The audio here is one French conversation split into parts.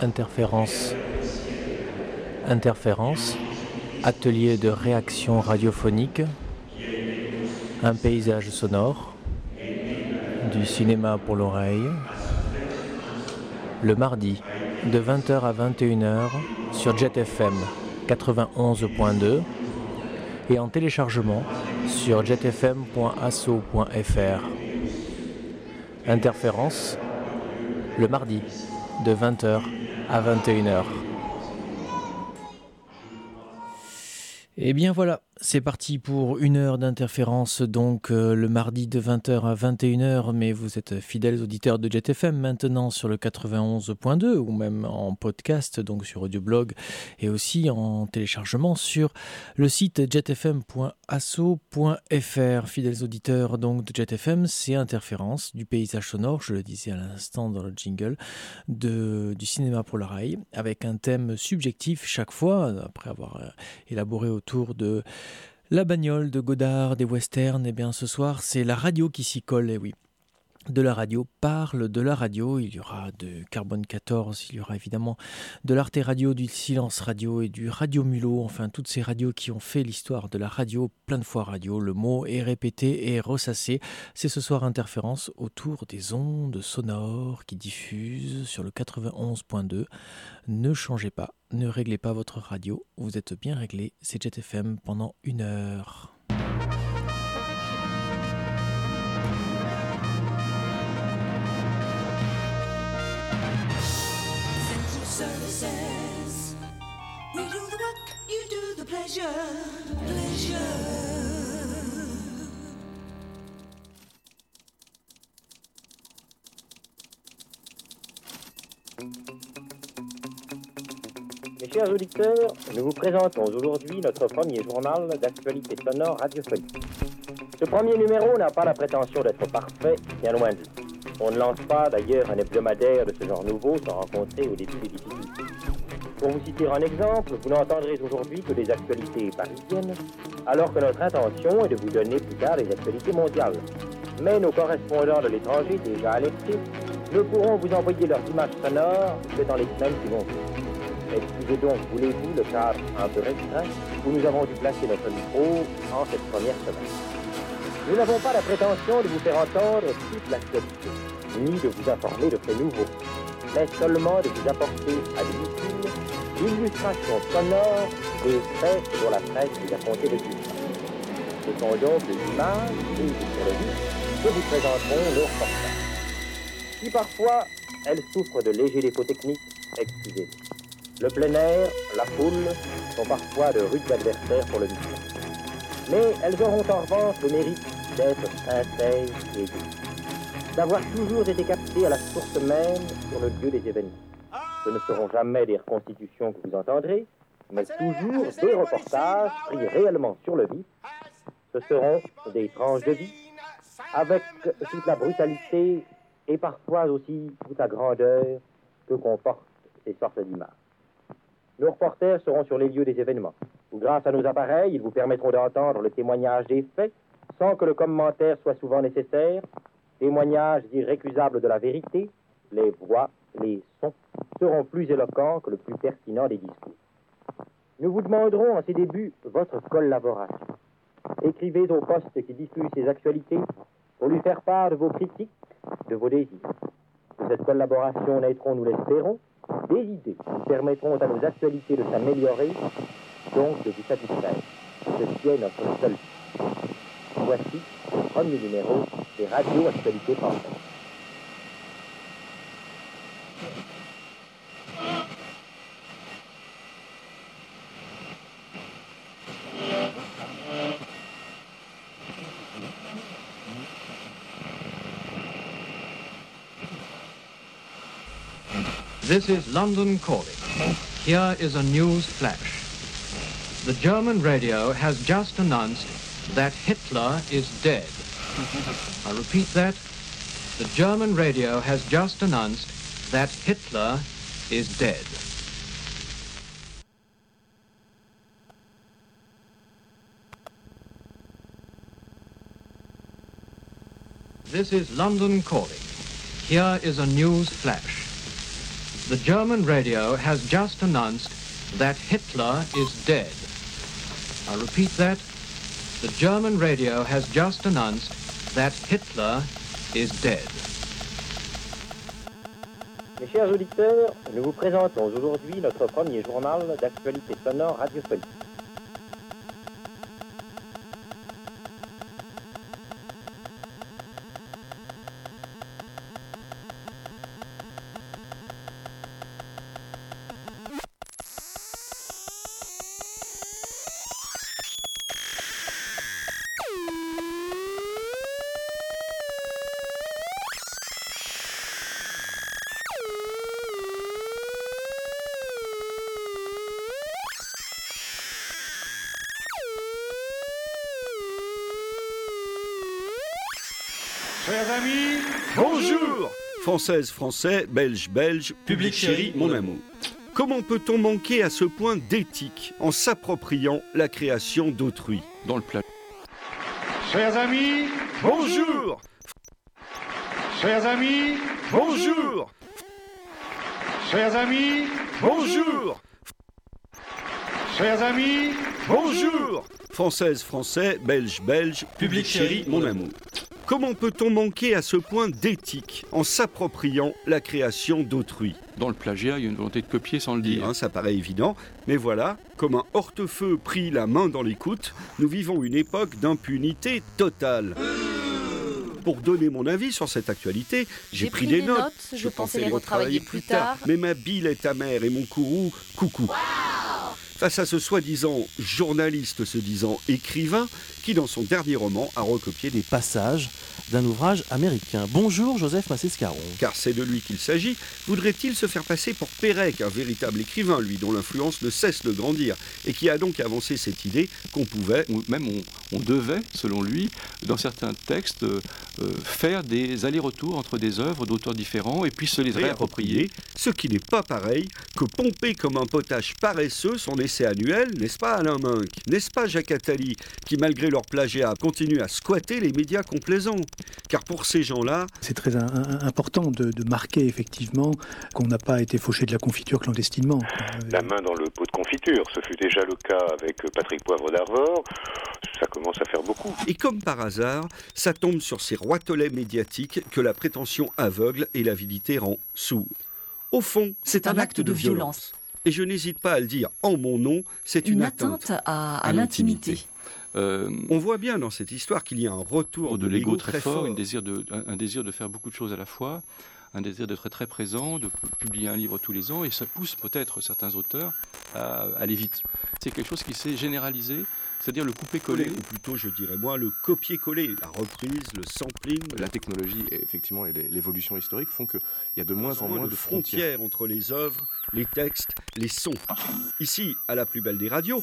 Interférence. Interférence. Atelier de réaction radiophonique. Un paysage sonore. Du cinéma pour l'oreille. Le mardi, de 20h à 21h sur JetFM 91.2 et en téléchargement sur jetfm.asso.fr. Interférence le mardi de 20h à 21h. Et eh bien voilà, c'est parti pour une heure d'interférence, donc euh, le mardi de 20h à 21h, mais vous êtes fidèles auditeurs de JetFM maintenant sur le 91.2 ou même en podcast, donc sur Audioblog et aussi en téléchargement sur le site jetfm.asso.fr. Fidèles auditeurs donc de JetFM, c'est interférence du paysage sonore, je le disais à l'instant dans le jingle, du cinéma pour l'oreille, avec un thème subjectif chaque fois, après avoir euh, élaboré autour de la bagnole de Godard, des westerns, et eh bien ce soir c'est la radio qui s'y colle, et eh oui de la radio parle de la radio. Il y aura de Carbone 14, il y aura évidemment de l'Arte Radio, du Silence Radio et du Radio Mulot. Enfin, toutes ces radios qui ont fait l'histoire de la radio, plein de fois radio. Le mot est répété et ressassé. C'est ce soir interférence autour des ondes sonores qui diffusent sur le 91.2. Ne changez pas, ne réglez pas votre radio. Vous êtes bien réglé. C'est JetFM pendant une heure. Chers auditeurs, nous vous présentons aujourd'hui notre premier journal d'actualité sonore radiophonique. Ce premier numéro n'a pas la prétention d'être parfait, bien loin de là. On ne lance pas d'ailleurs un hebdomadaire de ce genre nouveau sans rencontrer au début des difficultés. Pour vous citer un exemple, vous n'entendrez aujourd'hui que des actualités parisiennes, alors que notre intention est de vous donner plus tard des actualités mondiales. Mais nos correspondants de l'étranger, déjà alertés, ne pourront vous envoyer leurs images sonores que dans les semaines qui vont Excusez donc, voulez-vous, le cadre un peu restreint où nous avons dû placer notre micro en cette première semaine. Nous n'avons pas la prétention de vous faire entendre toute l'actualité, ni de vous informer de faits nouveaux, mais seulement de vous apporter à l'utile l'illustration sonore des faits dont la presse vous a compté le plus. Ce sont donc des images prises sur le que vous présenteront nos reportages. Si parfois elles souffrent de légers défauts techniques, excusez Le plein air, la foule sont parfois de rudes adversaires pour le micro. Mais elles auront en revanche le mérite d'être sincères et d'avoir toujours été captées à la source même sur le lieu des événements. Ce ne seront jamais des reconstitutions que vous entendrez, mais toujours des reportages pris réellement sur le vif. Ce seront des tranches de vie, avec toute la brutalité et parfois aussi toute la grandeur que comportent ces sortes d'images. Nos reporters seront sur les lieux des événements, où grâce à nos appareils, ils vous permettront d'entendre le témoignage des faits sans que le commentaire soit souvent nécessaire, témoignage irrécusable de la vérité, les voix les sons seront plus éloquents que le plus pertinent des discours. Nous vous demanderons en ces débuts votre collaboration. Écrivez au poste qui diffuse ces actualités pour lui faire part de vos critiques, de vos désirs. De cette collaboration naîtront, nous l'espérons, des idées qui permettront à nos actualités de s'améliorer, donc de vous satisfaire. Ceci est notre seul Voici le premier numéro des radios actualités françaises. This is London calling. Here is a news flash. The German radio has just announced that Hitler is dead. I repeat that. The German radio has just announced that Hitler is dead. This is London calling. Here is a news flash. The German radio has just announced that Hitler is dead. I repeat that. The German radio has just announced that Hitler is dead. Mes chers auditeurs, nous vous présentons aujourd'hui notre premier journal d'actualité sonore radiophonique. Amis, Bonjour. Française, Français, Belge, Belge, public chéri, mon amour. Comment peut-on manquer à ce point d'éthique en s'appropriant la création d'autrui? Dans le plat. chers amis, Bonjour. Chers amis, Bonjour. Chers amis, Bonjour. Chers amis, Bonjour. Française, Français, Belge, Belge, public chéri, mon amour. Comment peut-on manquer à ce point d'éthique en s'appropriant la création d'autrui? Dans le plagiat, il y a une volonté de copier sans le dire. Hein, ça paraît évident, mais voilà, comme un hortefeux pris la main dans l'écoute, nous vivons une époque d'impunité totale. Pour donner mon avis sur cette actualité, j'ai pris, des notes. je pensais les retravailler plus tard. Mais ma bile est amère et mon courroux, coucou. Face à ce soi-disant journaliste se disant écrivain, qui dans son dernier roman a recopié des passage d'un ouvrage américain. Bonjour Joseph Massescaron. car c'est de lui qu'il s'agit, voudrait-il se faire passer pour Pérec, un véritable écrivain, lui, dont l'influence ne cesse de grandir, et qui a donc avancé cette idée qu'on pouvait, Ou même on, on devait, selon lui, dans certains textes, euh, euh, faire des allers-retours entre des œuvres d'auteurs différents et puis se les réapproprier. réapproprier, ce qui n'est pas pareil que pomper comme un potage paresseux son essai annuel, n'est-ce pas Alain Minck? N'est-ce pas Jacques Attali, qui malgré leur plagiat continue à squatter les médias complaisants? Car pour ces gens-là, C'est très un- un- important de, de marquer effectivement qu'on n'a pas été fauché de la confiture clandestinement. Euh, la main dans le pot de confiture. Ce fut déjà le cas avec Patrick Poivre d'Arvor. Ça commence à faire beaucoup. et comme par hasard, ça tombe sur ces roitelets médiatiques que la prétention aveugle et l'avidité rend sourd. Au fond, c'est un, acte de violence. Et je n'hésite pas à le dire en mon nom, c'est une, atteinte. à, à l'intimité. Euh, On voit bien dans cette histoire qu'il y a un retour de l'ego très fort, une désir de, un, un désir de faire beaucoup de choses à la fois, un désir d'être très présent, de publier un livre tous les ans, et ça pousse peut-être certains auteurs à aller vite. C'est quelque chose qui s'est généralisé, c'est-à-dire le couper-coller. ou plutôt je dirais moi le copier-coller, la reprise, le sampling, La technologie, et effectivement, et l'évolution historique font qu'il y a de moins en moins moins de de frontières. frontières entre les œuvres, les textes, les sons. Ici, à la plus belle des radios,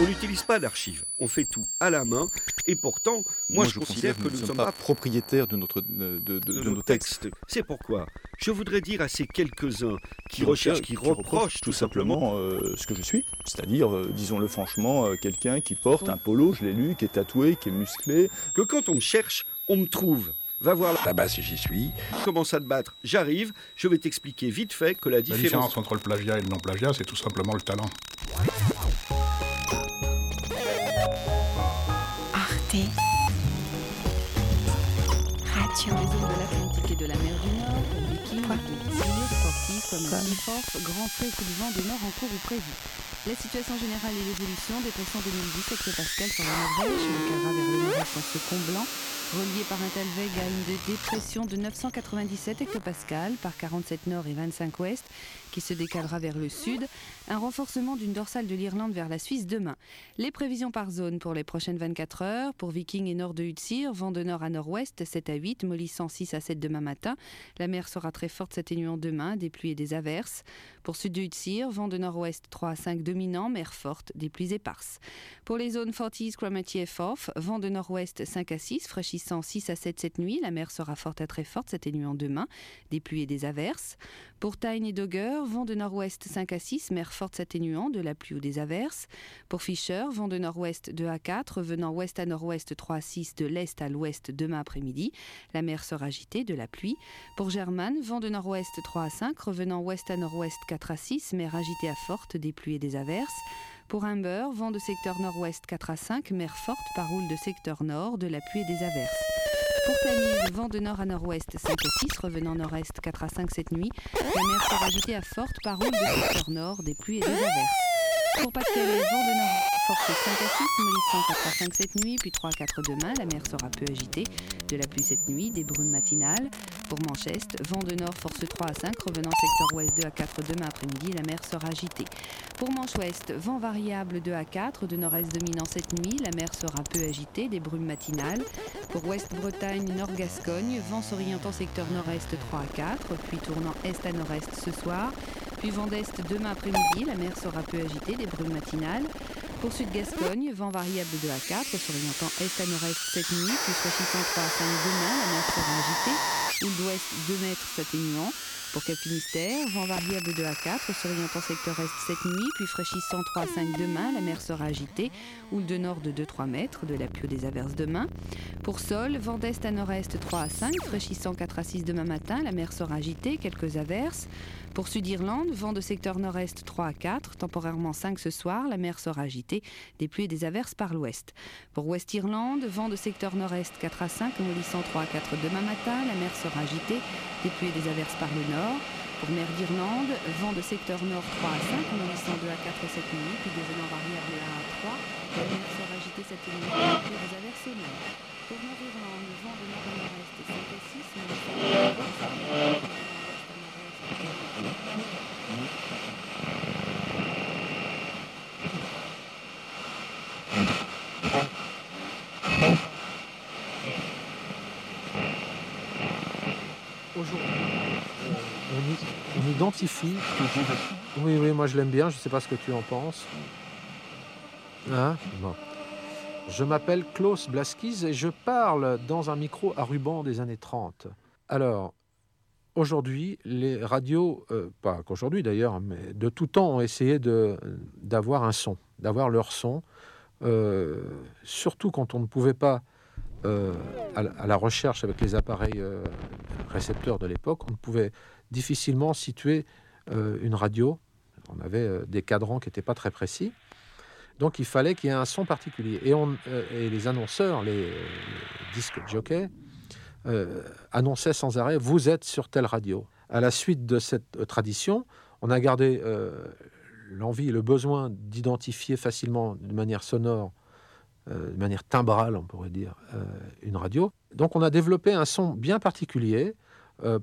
on n'utilise pas d'archives, on fait tout à la main, et pourtant, moi, je, considère que nous ne sommes pas propriétaires de, notre, de, de- de, de nos nos textes. textes. C'est pourquoi je voudrais dire à ces quelques-uns qui, Qui recherchent, qui, qui reprochent tout simplement, euh, ce que je suis, c'est-à-dire, euh, disons-le franchement, euh, quelqu'un qui porte un polo, je l'ai lu, qui est tatoué, qui est musclé. que quand on me cherche, on me trouve. Va voir là. Là-bas, si j'y suis. commence à te battre, j'arrive, je vais t'expliquer vite fait que la La différence... différence entre le plagiat et le non-plagiat, c'est tout simplement le talent. Arte. Radio. Les zones de l'Atlantique et de la mer du Nord, Viking, Tir, sportifs comme ski grand frais coup de vent de nord en cours ou prévu. La situation générale et l'évolution, dépression 2010 hectopascal sur la Norvège, le Cara vers le nord-est en se comblant, relié par un Talweg à une dépression de 997 hectopascal par 47 nord et 25 ouest, qui se décalera vers le sud, un renforcement d'une dorsale de l'Irlande vers la Suisse demain. Les prévisions par zone pour les prochaines 24 heures. Pour Viking et nord de Utsir, vent de nord à nord-ouest, 7 à 8, mollissant 6 à 7 demain matin. La mer sera très forte, s'atténuant demain, des pluies et des averses. Pour sud de Utsir, vent de nord-ouest 3 à 5 dominant, mer forte, des pluies éparses. Pour les zones Forties, Cromarty et Forth, vent de nord-ouest 5 à 6, fraîchissant 6 à 7 cette nuit. La mer sera forte à très forte, s'atténuant demain, des pluies et des averses. Pour Tyne et Dogger, vent de nord-ouest 5 à 6, mer forte s'atténuant, de la pluie ou des averses. Pour Fischer, vent de nord-ouest 2 à 4, venant ouest à nord-ouest 3 à 6, de l'est à l'ouest demain après-midi. La mer sera agitée, de la pluie. Pour Germain, vent de nord-ouest 3 à 5, revenant ouest à nord-ouest 4 à 6, mer agitée à forte, des pluies et des averses. Pour Humber, vent de secteur nord-ouest 4 à 5, mer forte, paroule de secteur nord, de la pluie et des averses. Pour Tamise, vent de nord à nord-ouest 5 à 6, revenant nord-est 4 à 5 cette nuit. La mer sera agitée à forte, paroule de secteur nord, des pluies et des averses. Pour Pas-de-Calais, vent de nord forte 5 à 6, mollissant 4 à 5 cette nuit, puis 3 à 4 demain. La mer sera peu agitée. De la pluie cette nuit, des brumes matinales. Pour Manchester, vent de nord force 3 à 5, revenant secteur ouest 2 à 4 demain après-midi. La mer sera agitée. Pour Manche-Ouest, vent variable 2 à 4, de nord-est dominant cette nuit. La mer sera peu agitée, des brumes matinales. Pour Ouest-Bretagne, Nord-Gascogne, vent s'orientant secteur nord-est 3 à 4, puis tournant est à nord-est ce soir. Puis vent d'est demain après-midi, la mer sera peu agitée, des brumes matinales. Pour Sud-Gascogne, vent variable 2 à 4, s'orientant est à nord-est cette nuit, puis fraîchissant 3 à 5 demain, la mer sera agitée. Houle d'ouest 2 mètres s'atténuant. Pour Cap Finistère, vent variable 2 à 4, s'orientant secteur est cette nuit, puis fraîchissant 3 à 5 demain, la mer sera agitée. Houle de nord de 2-3 mètres, de la pluie des averses demain. Pour Sol, vent d'est à nord-est 3 à 5, fraîchissant 4 à 6 demain matin, la mer sera agitée, quelques averses. Pour Sud-Irlande, vent de secteur nord-est 3 à 4, temporairement 5 ce soir, la mer sera agitée, des pluies et des averses par l'ouest. Pour Ouest-Irlande, vent de secteur nord-est 4 à 5, mollissant 3 à 4 demain matin, la mer sera agitée, des pluies et des averses par le nord. Pour mer d'Irlande, vent de secteur nord 3 à 5, mollissant 2 à 4 cette nuit, puis devenant variable 1 à 3, la mer sera agitée cette nuit, des pluies et des averses au. Pour Nord-Irlande, vent de nord à nord-est 5 à 6, mollissant 2 à 4 Aujourd'hui, identifie. Oui, oui, moi je l'aime bien, je ne sais pas ce que tu en penses. Hein? Bon. Je m'appelle Klaus Blaskis et je parle dans un micro à ruban des années 30. Alors, aujourd'hui, les radios, euh, pas qu'aujourd'hui d'ailleurs, mais de tout temps ont essayé d'avoir un son, d'avoir leur son, euh, surtout quand on ne pouvait pas, euh, à, la recherche avec les appareils récepteurs de l'époque, on pouvait difficilement situer une radio. On avait des cadrans qui n'étaient pas très précis. Donc il fallait qu'il y ait un son particulier. Et, on, et les annonceurs, les, les disques jockey, euh, annonçait sans arrêt Vous êtes sur telle radio. À la suite de cette euh, tradition, on a gardé euh, l'envie et le besoin d'identifier facilement de manière sonore, de manière timbrale, on pourrait dire, une radio. Donc on a développé un son bien particulier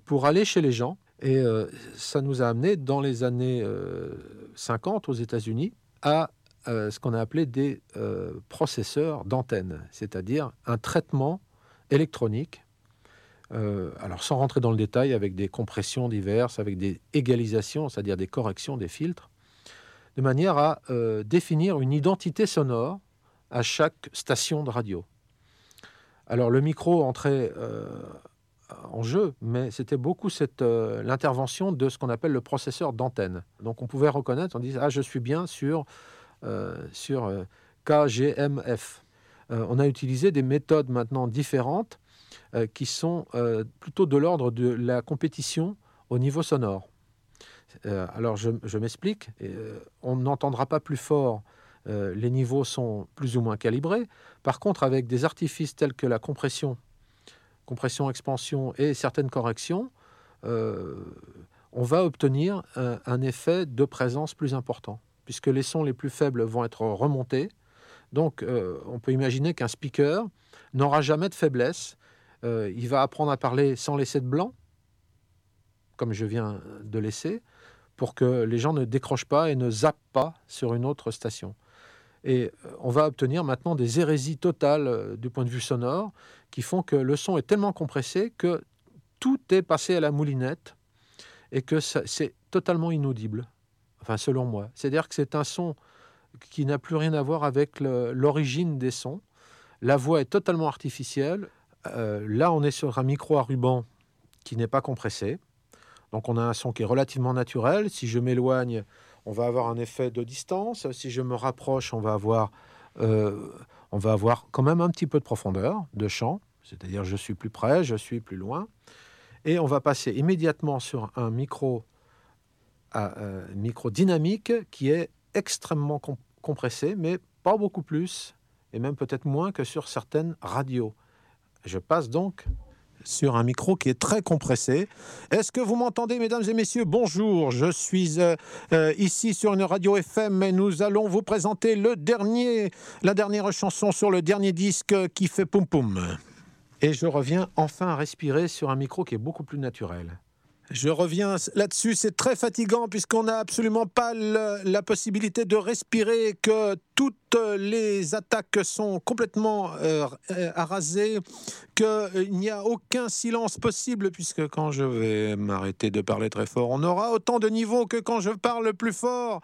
pour aller chez les gens. Et ça nous a amené dans les années 50 aux États-Unis à ce qu'on a appelé des processeurs d'antenne, c'est-à-dire un traitement électronique euh, alors sans rentrer dans le détail, avec des compressions diverses, avec des égalisations, c'est-à-dire des corrections des filtres, de manière à euh, définir une identité sonore à chaque station de radio. Alors le micro entrait euh, en jeu, mais c'était beaucoup l'intervention de ce qu'on appelle le processeur d'antenne. Donc on pouvait reconnaître, on disait ah je suis bien sur sur KGMF. on a utilisé des méthodes maintenant différentes euh, qui sont euh, plutôt de l'ordre de la compétition au niveau sonore. Euh, alors je, m'explique, on n'entendra pas plus fort, les niveaux sont plus ou moins calibrés. Par contre, avec des artifices tels que la compression, compression-expansion et certaines corrections, on va obtenir un, effet de présence plus important, puisque les sons les plus faibles vont être remontés. Donc on peut imaginer qu'un speaker n'aura jamais de faiblesse euh, il va apprendre à parler sans laisser de blanc, comme je viens de laisser, pour que les gens ne décrochent pas et ne zappent pas sur une autre station. Et euh, on va obtenir maintenant des hérésies totales euh, du point de vue sonore qui font que le son est tellement compressé que tout est passé à la moulinette et que c'est totalement inaudible. Enfin, selon moi. C'est-à-dire que c'est un son qui n'a plus rien à voir avec l'origine des sons. La voix est totalement artificielle. Euh, là, on est sur un micro à ruban qui n'est pas compressé. Donc on a un son qui est relativement naturel. Si je m'éloigne, on va avoir un effet de distance. Si je me rapproche, on va avoir, euh, on va avoir quand même un petit peu de profondeur de chant. C'est-à-dire je suis plus près, je suis plus loin. Et on va passer immédiatement sur un micro, à, euh, micro dynamique qui est extrêmement compressé, mais pas beaucoup plus, et même peut-être moins que sur certaines radios. Je passe donc sur un micro qui est très compressé. Est-ce que vous m'entendez, mesdames et messieurs? Bonjour, je suis euh, euh, ici sur une radio FM et nous allons vous présenter le dernier, la dernière chanson sur le dernier disque qui fait poum poum. Et je reviens enfin à respirer sur un micro qui est beaucoup plus naturel. Je reviens là-dessus, c'est très fatigant puisqu'on n'a absolument pas la possibilité de respirer, que toutes les attaques sont complètement euh, arasées, qu'il n'y a aucun silence possible puisque quand je vais m'arrêter de parler très fort, on aura autant de niveau que quand je parle plus fort.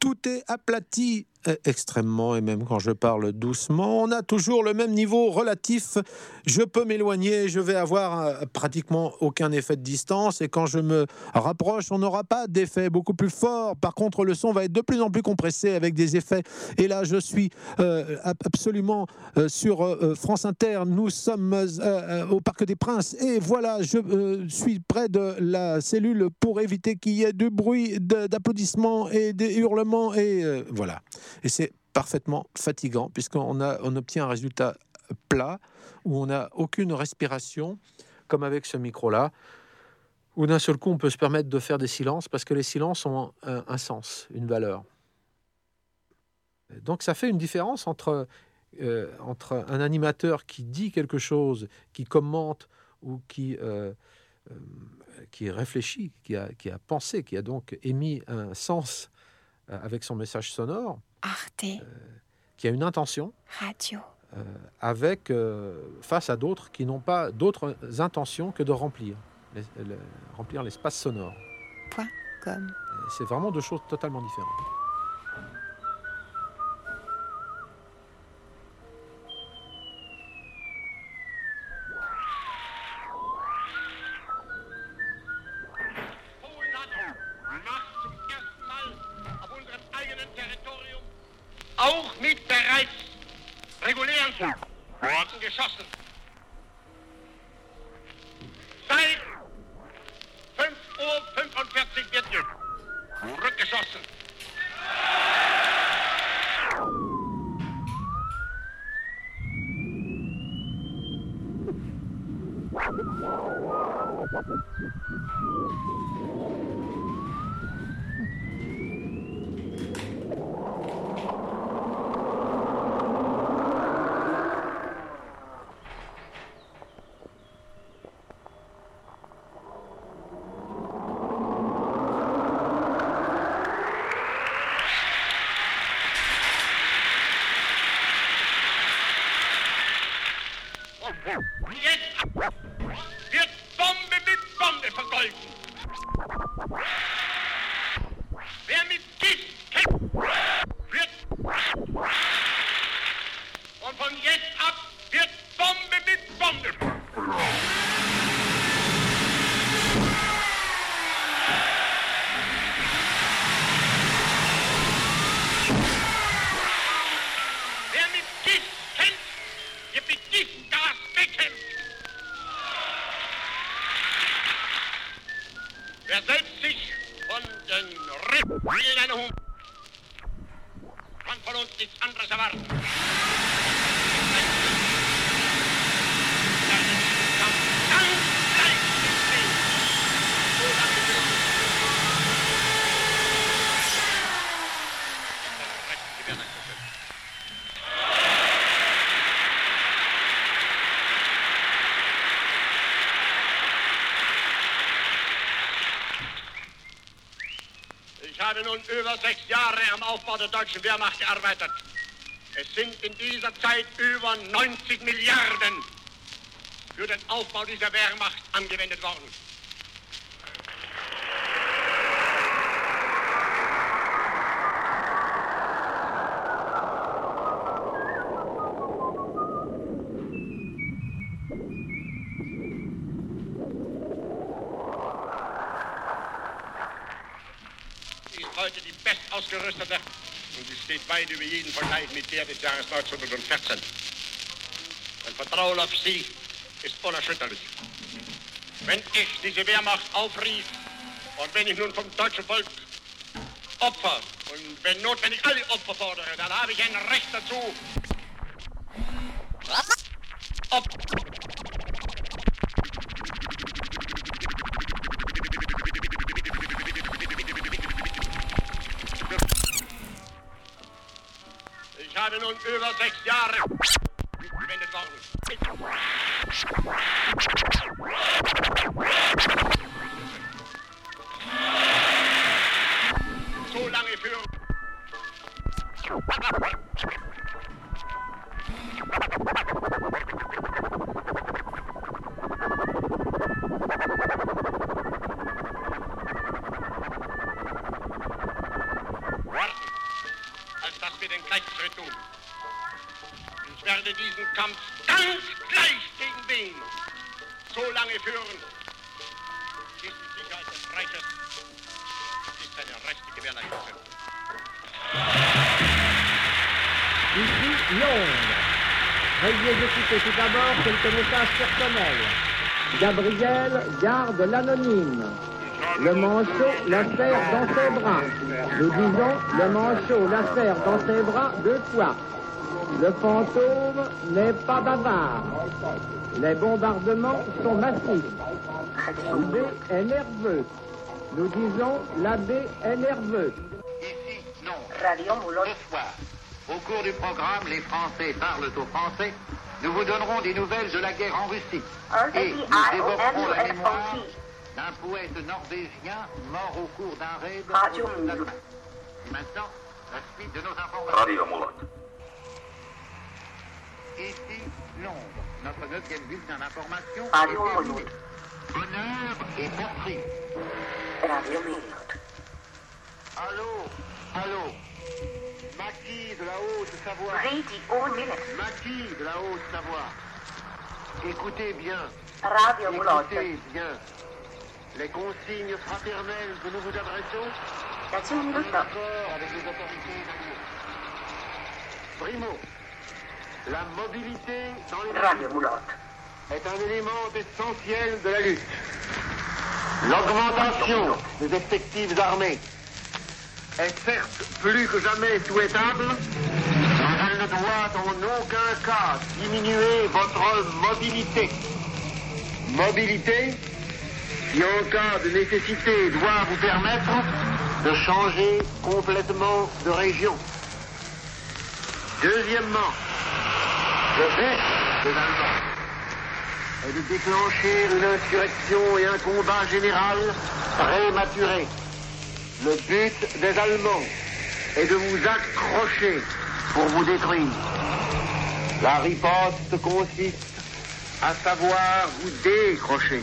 Tout est aplati euh, extrêmement, et même quand je parle doucement, on a toujours le même niveau relatif. Je peux m'éloigner, je vais avoir euh, pratiquement aucun effet de distance, et quand je me rapproche, on n'aura pas d'effet beaucoup plus fort. Par contre, le son va être de plus en plus compressé avec des effets. Et là, je suis euh, absolument sur France Inter. Nous sommes au Parc des Princes, et voilà, je suis près de la cellule pour éviter qu'il y ait du bruit d'applaudissements et des hurlements, et voilà. Et c'est parfaitement fatigant puisqu'on on obtient un résultat plat où on n'a aucune respiration, comme avec ce micro-là, où d'un seul coup on peut se permettre de faire des silences parce que les silences ont un, sens, une valeur. Donc ça fait une différence entre, euh, entre un animateur qui dit quelque chose, qui commente ou qui, euh, euh, qui réfléchit, qui a, qui a pensé, qui a donc émis un sens avec son message sonore, Arte. Qui a une intention. Radio. Avec, face à d'autres qui n'ont pas d'autres intentions que de remplir, remplir l'espace sonore. Point com. C'est vraiment deux choses totalement différentes. up habe nun über sechs Jahre am Aufbau der deutschen Wehrmacht gearbeitet. Es sind in dieser Zeit über 90 Milliarden für den Aufbau dieser Wehrmacht angewendet worden. ausgerüstete und weit über jeden Vergleich mit der des Jahres 1914. Mein Vertrauen auf Sie ist unerschütterlich. Wenn ich diese Wehrmacht aufrief und wenn ich nun vom deutschen Volk Opfer und wenn notwendig alle Opfer fordere, dann habe ich ein Recht dazu. är världen och över sex Gabriel garde l'anonyme. Le manchot la serre dans ses bras. Nous disons, le manchot la serre dans ses bras deux fois. Le fantôme n'est pas bavard. Les bombardements sont massifs. L'abbé est nerveux. Nous disons, l'abbé est nerveux. Radio Moulon. Ce soir, au cours du programme Les Français parlent aux Français, nous vous donnerons des nouvelles de la guerre en Russie. Et nous évoquerons la mémoire d'un poète norvégien mort au cours d'un raid. Maintenant, la suite de nos informations. Ici, Londres. Notre neuvième bulletin d'information Radio est terminé. Honneur et Moulon. Allô Allô de la Haute-Savoie. Radio. Maquis de la Haute-Savoie. Écoutez bien. Radio. Écoutez bien. Les consignes fraternelles que nous vous adressons en accord avec les autorités. Primo, la mobilité dans les Radio est un élément essentiel de la lutte. L'augmentation des effectifs armés est certes plus que jamais souhaitable, mais elle ne doit en aucun cas diminuer votre mobilité. Mobilité qui, en cas de nécessité, doit vous permettre de changer complètement de région. Deuxièmement, le but des Allemands est de déclencher une insurrection et un combat général prématuré. Le but des Allemands est de vous accrocher pour vous détruire. La riposte consiste à savoir vous décrocher,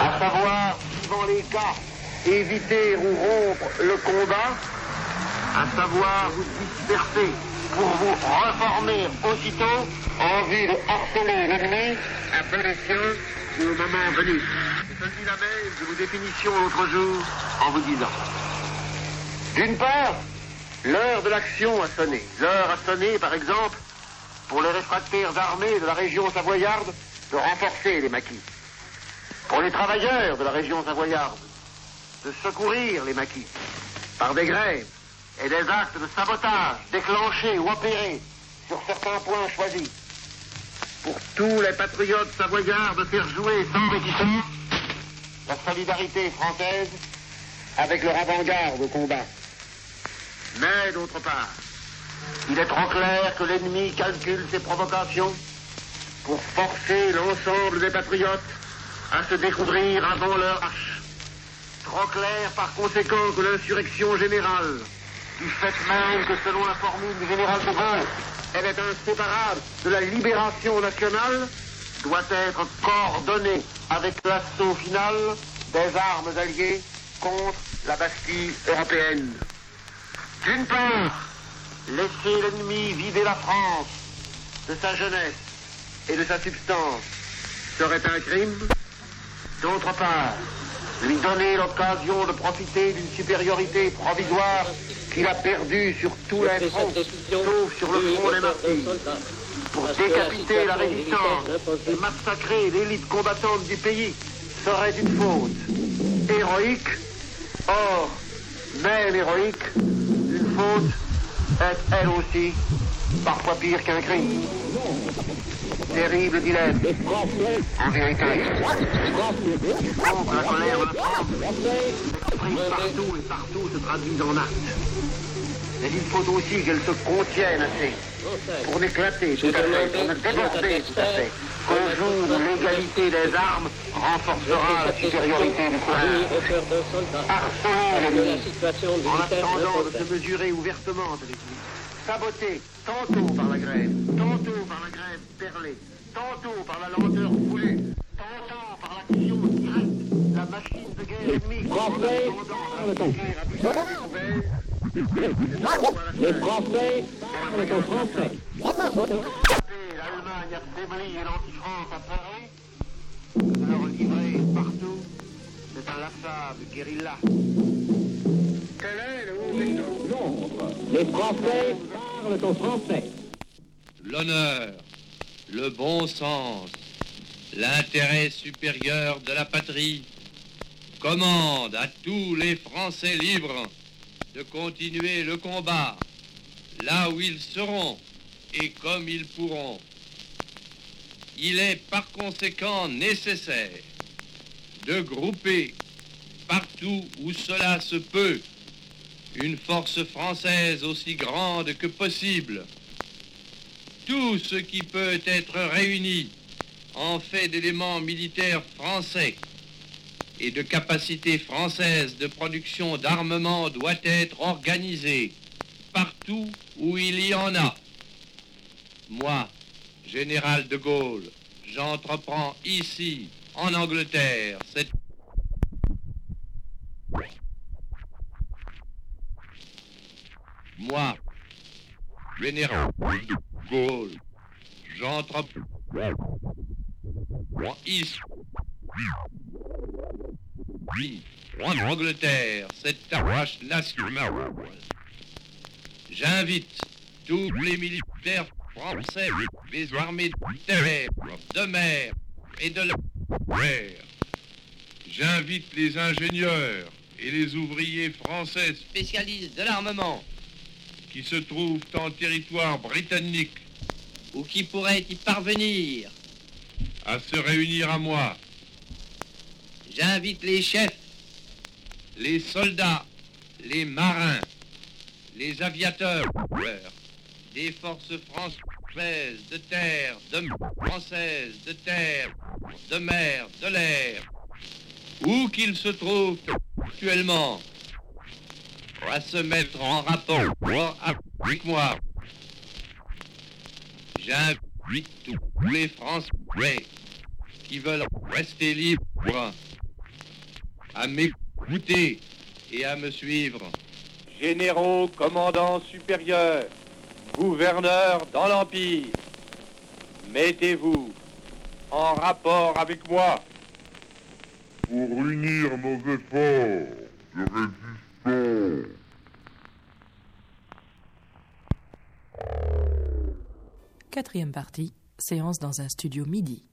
à savoir, suivant les cas, éviter ou rompre le combat, à savoir vous disperser pour vous reformer aussitôt en vue de harceler l'ennemi à bon escient au moment venu. C'est celui-là même que nous définissions l'autre jour en vous disant. D'une part, l'heure de l'action a sonné. L'heure a sonné, par exemple, pour les réfractaires armés de la région savoyarde de renforcer les maquis. Pour les travailleurs de la région savoyarde de secourir les maquis par des grèves et des actes de sabotage déclenchés ou opérés sur certains points choisis. Pour tous les patriotes savoyards de faire jouer sans réticence la solidarité française avec leur avant-garde au combat. Mais d'autre part, il est trop clair que l'ennemi calcule ses provocations pour forcer l'ensemble des patriotes à se découvrir avant leur hache. Trop clair par conséquent que l'insurrection générale, du fait même que selon la formule du général de elle est inséparable de la libération nationale, doit être coordonnée avec l'assaut final des armes alliées contre la Bastille européenne. D'une part, laisser l'ennemi vider la France de sa jeunesse et de sa substance serait un crime. D'autre part, lui donner l'occasion de profiter d'une supériorité provisoire qu'il a perdu sur tous les fronts, sauf sur le front des martyrs, pour décapiter la résistance et massacrer l'élite combattante du pays serait une faute héroïque. Or, même héroïque, une faute est elle aussi parfois pire qu'un crime. Terrible dilemme. En vérité. La colère de la partout et partout se traduit en actes. Mais il faut aussi qu'elle se contienne assez pour n'éclater tout à fait, pour ne déborder tout à fait. Qu'un jour l'égalité des armes renforcera la supériorité du courage. L'ennemi en attendant de se mesurer ouvertement avec lui. Saboter tantôt par la grève, tantôt par la grève perlée, tantôt par la lenteur voulue, tantôt par l'action directe, la machine de guerre ennemie. Français, les Français. Parlent aux Français. L'Allemagne affaiblie et l'anti-France de leur livrer partout, c'est un lassable guérilla. Quel est le haut Les Français L'honneur, le bon sens, l'intérêt supérieur de la patrie commandent à tous les Français libres de continuer le combat là où ils seront et comme ils pourront. Il est par conséquent nécessaire de grouper partout où cela se peut une force française aussi grande que possible. Tout ce qui peut être réuni en fait d'éléments militaires français et de capacités françaises de production d'armement doit être organisé partout où il y en a. Moi, général de Gaulle, j'entreprends ici, en Angleterre, cette Moi, général de Gaulle, j'entreprends ici, en Angleterre, cette tâche nationale. J'invite tous les militaires français, les armées de terre, de mer et de l'air. J'invite les ingénieurs et les ouvriers français spécialistes de l'armement qui se trouvent en territoire britannique. Ou qui pourraient y parvenir. À se réunir à moi. J'invite les chefs, les soldats, les marins, les aviateurs des forces françaises de terre, de françaises de terre, de mer, de l'air, où qu'ils se trouvent actuellement, à se mettre en rapport avec moi. J'invite tous les Français qui veulent rester libres à m'écouter et à me suivre. Généraux, commandants supérieurs, gouverneurs dans l'Empire, mettez-vous en rapport avec moi. Pour unir nos efforts de résistance. Quatrième partie, séance dans un studio midi.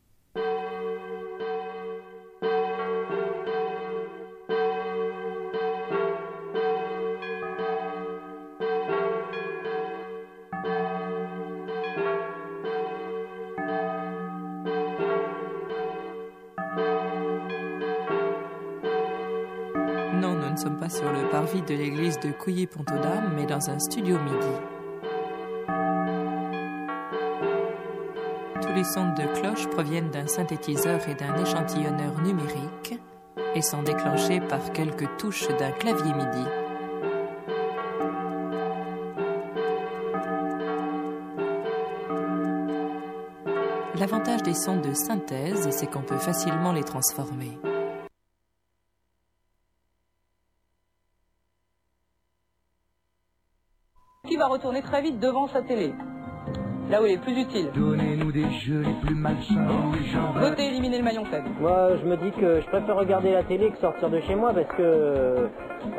De l'église de Couilly-Pont-aux-Dames, mais dans un studio midi. Tous les sons de cloche proviennent d'un synthétiseur et d'un échantillonneur numérique et sont déclenchés par quelques touches d'un clavier MIDI. L'avantage des sons de synthèse, c'est qu'on peut facilement les transformer. Qui va retourner très vite devant sa télé là où il est plus utile. Donnez-nous des jeux les plus malsains. Votez éliminer le maillon faible. Moi, je me dis que je préfère regarder la télé que sortir de chez moi parce que, euh,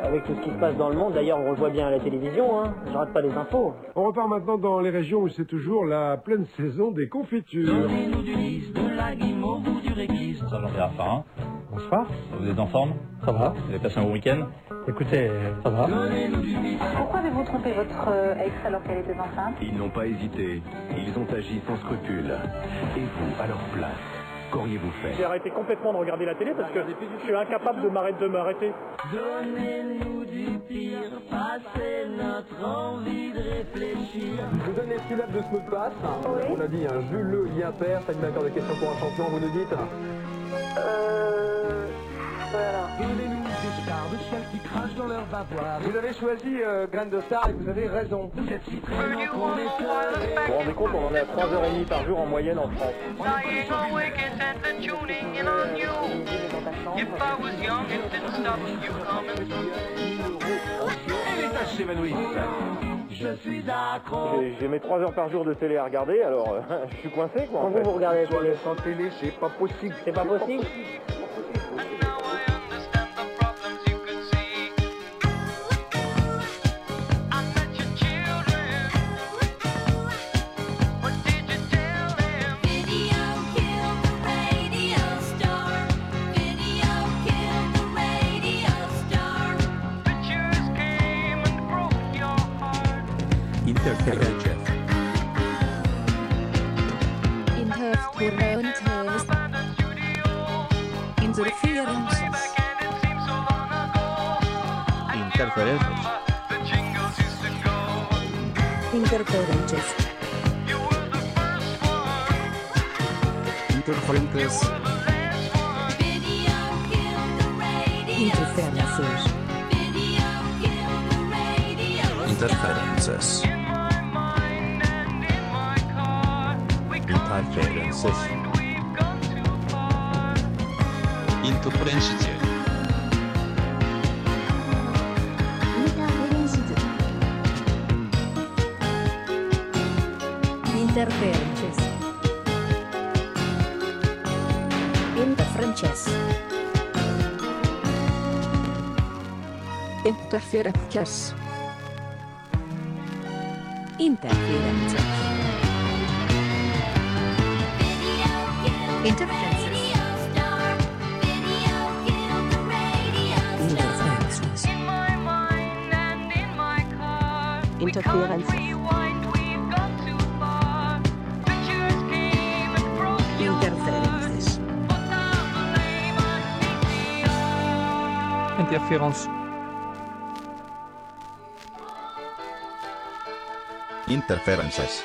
avec tout ce qui se passe dans le monde, d'ailleurs, on le voit bien à la télévision, hein, je rate pas les infos. On repart maintenant dans les régions où c'est toujours la pleine saison des confitures. Donnez-nous du lys, de la guimauve ou du réglisse. Ça va faire faim. Bonsoir. Vous êtes en forme Ça va. Vous avez passé un bon week-end Écoutez, ça va. Pourquoi avez-vous trompé votre euh, ex alors qu'elle était enceinte Ils n'ont pas hésité. Ils ont agi sans scrupule. Et vous, à leur place, qu'auriez-vous fait J'ai arrêté complètement de regarder la télé parce que je suis incapable de m'arrêter. De m'arrêter. Donnez-nous du pire, passez notre envie de réfléchir. Je vous donne les syllabes de ce mot de passe. On a dit un Jules Le, lien père, animateur de questions pour un champion, vous nous dites Euh. Voilà. Donnez-nous des stars de celles qui crachent dans leur bavoir. Vous avez choisi euh, Graine de Star et vous avez raison. Vous êtes si prégnant qu'on est Vous vous rendez compte, on en est à 3h30 par jour en moyenne en France. Et les tâches s'évanouissent. Je suis accro. J'ai- mes 3 heures par jour de télé à regarder, alors euh, je suis coincé quoi. en Quand fait. vous, vous regardez la télé, Sans télé, c'est pas possible. c'est pas possible. diferentes. Interferentes. Interferentes. Interferências. Interferências. Interferências. Interferências. Interferencias. Interferencias. Interferencias. Interferences. Interferences. Interference. Interferences.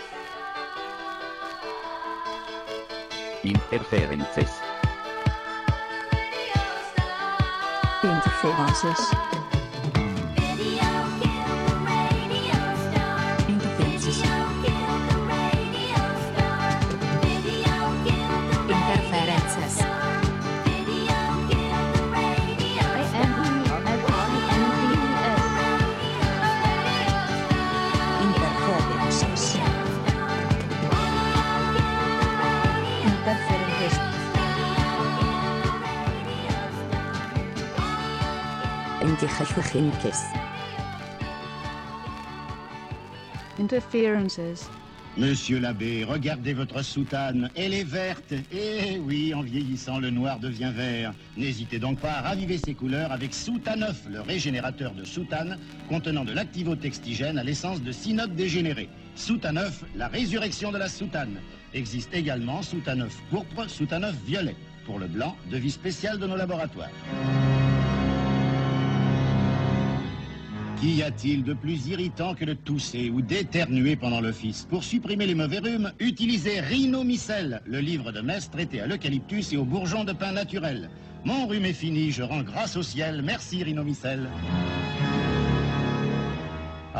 Interferences. Interferences. Interferences. Interferences. Monsieur l'abbé, regardez votre soutane. Elle est verte. Eh oui, en vieillissant, le noir devient vert. N'hésitez donc pas à raviver ses couleurs avec Soutaneuf, le régénérateur de soutane contenant de l'activotextigène à l'essence de cynote dégénéré. Soutaneuf, la résurrection de la soutane. Existe également Soutaneuf pourpre, Soutaneuf violet. Pour le blanc, devis spécial de nos laboratoires. Qu'y a-t-il de plus irritant que de tousser ou d'éternuer pendant l'office Pour supprimer les mauvais rhumes, utilisez Rhinomycel, le livre de messe traité à l'eucalyptus et au bourgeon de pin naturel. Mon rhume est fini, je rends grâce au ciel. Merci Rhinomycel.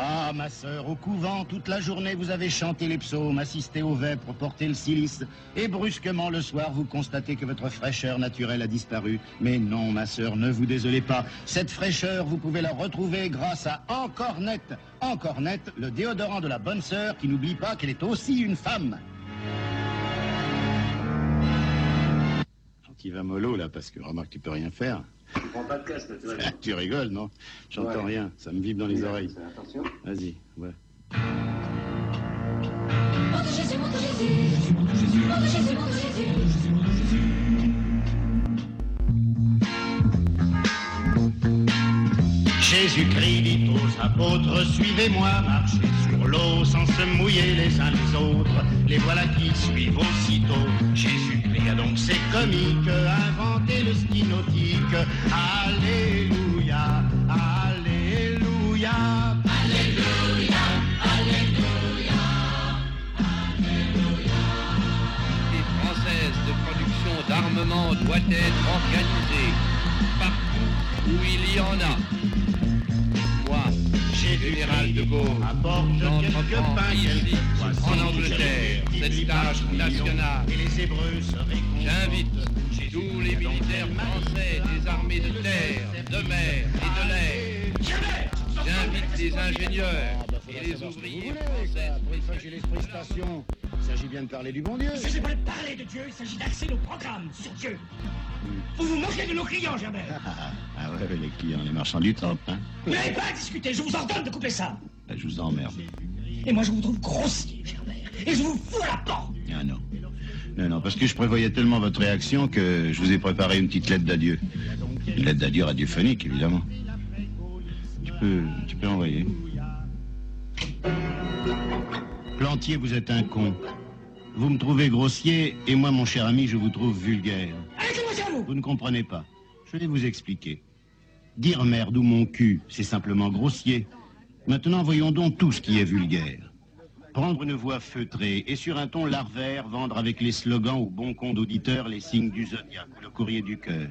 Ah, ma sœur, au couvent, toute la journée, vous avez chanté les psaumes, assisté aux vêpres, porté le cilice, et brusquement, le soir, vous constatez que votre fraîcheur naturelle a disparu. Mais non, ma sœur, ne vous désolez pas. Cette fraîcheur, vous pouvez la retrouver grâce à Encore Net. Encore Net, le déodorant de la bonne sœur qui n'oublie pas qu'elle est aussi une femme. Qui va mollo là parce que remarque tu peux rien faire. Je prends pas de casque, naturellement. tu rigoles non? J'entends Ouais. rien, ça me vibre dans les oreilles. Attention. Vas-y, ouais. Jésus-Christ dit aux apôtres, suivez-moi, marchez l'eau sans se mouiller les uns les autres. Les voilà qui suivent aussitôt. Jésus-Christ a donc c'est comique, inventé le ski nautique. Alléluia, Alléluia. Alléluia, Alléluia. L'unité française de production d'armement doit être organisée partout où il y en a. Général de Gaulle, j'entreprends ici, en Angleterre, cette tâche nationale. J'invite tous les militaires français des armées de terre, de mer et de l'air. J'invite les ingénieurs et les ouvriers français. j'ai l'esprit station. Il s'agit bien de parler du bon Dieu. Il ne s'agit pas de parler de Dieu, il s'agit d'axer nos programmes sur Dieu. Vous vous moquez de nos clients, Gerbert. Ah ouais, les clients, les marchands du temple, hein. Vous n'avez pas à discuter, je vous ordonne de couper ça. Bah, Je vous emmerde. Et moi, je vous trouve grossier, Gerbert. Et je vous fous à la porte. Ah non. Non, non, parce que je prévoyais tellement votre réaction que je vous ai préparé une petite lettre d'adieu. Une lettre d'adieu radiophonique, évidemment. Tu peux, tu peux envoyer. Plantier, vous êtes un con. Vous me trouvez grossier et moi, mon cher ami, je vous trouve vulgaire. Vous ne comprenez pas. Je vais vous expliquer. Dire merde ou mon cul, c'est simplement grossier. Maintenant, voyons donc tout ce qui est vulgaire. Prendre une voix feutrée et sur un ton larvaire vendre avec les slogans au bon compte d'auditeurs les signes du zodiaque ou le courrier du cœur.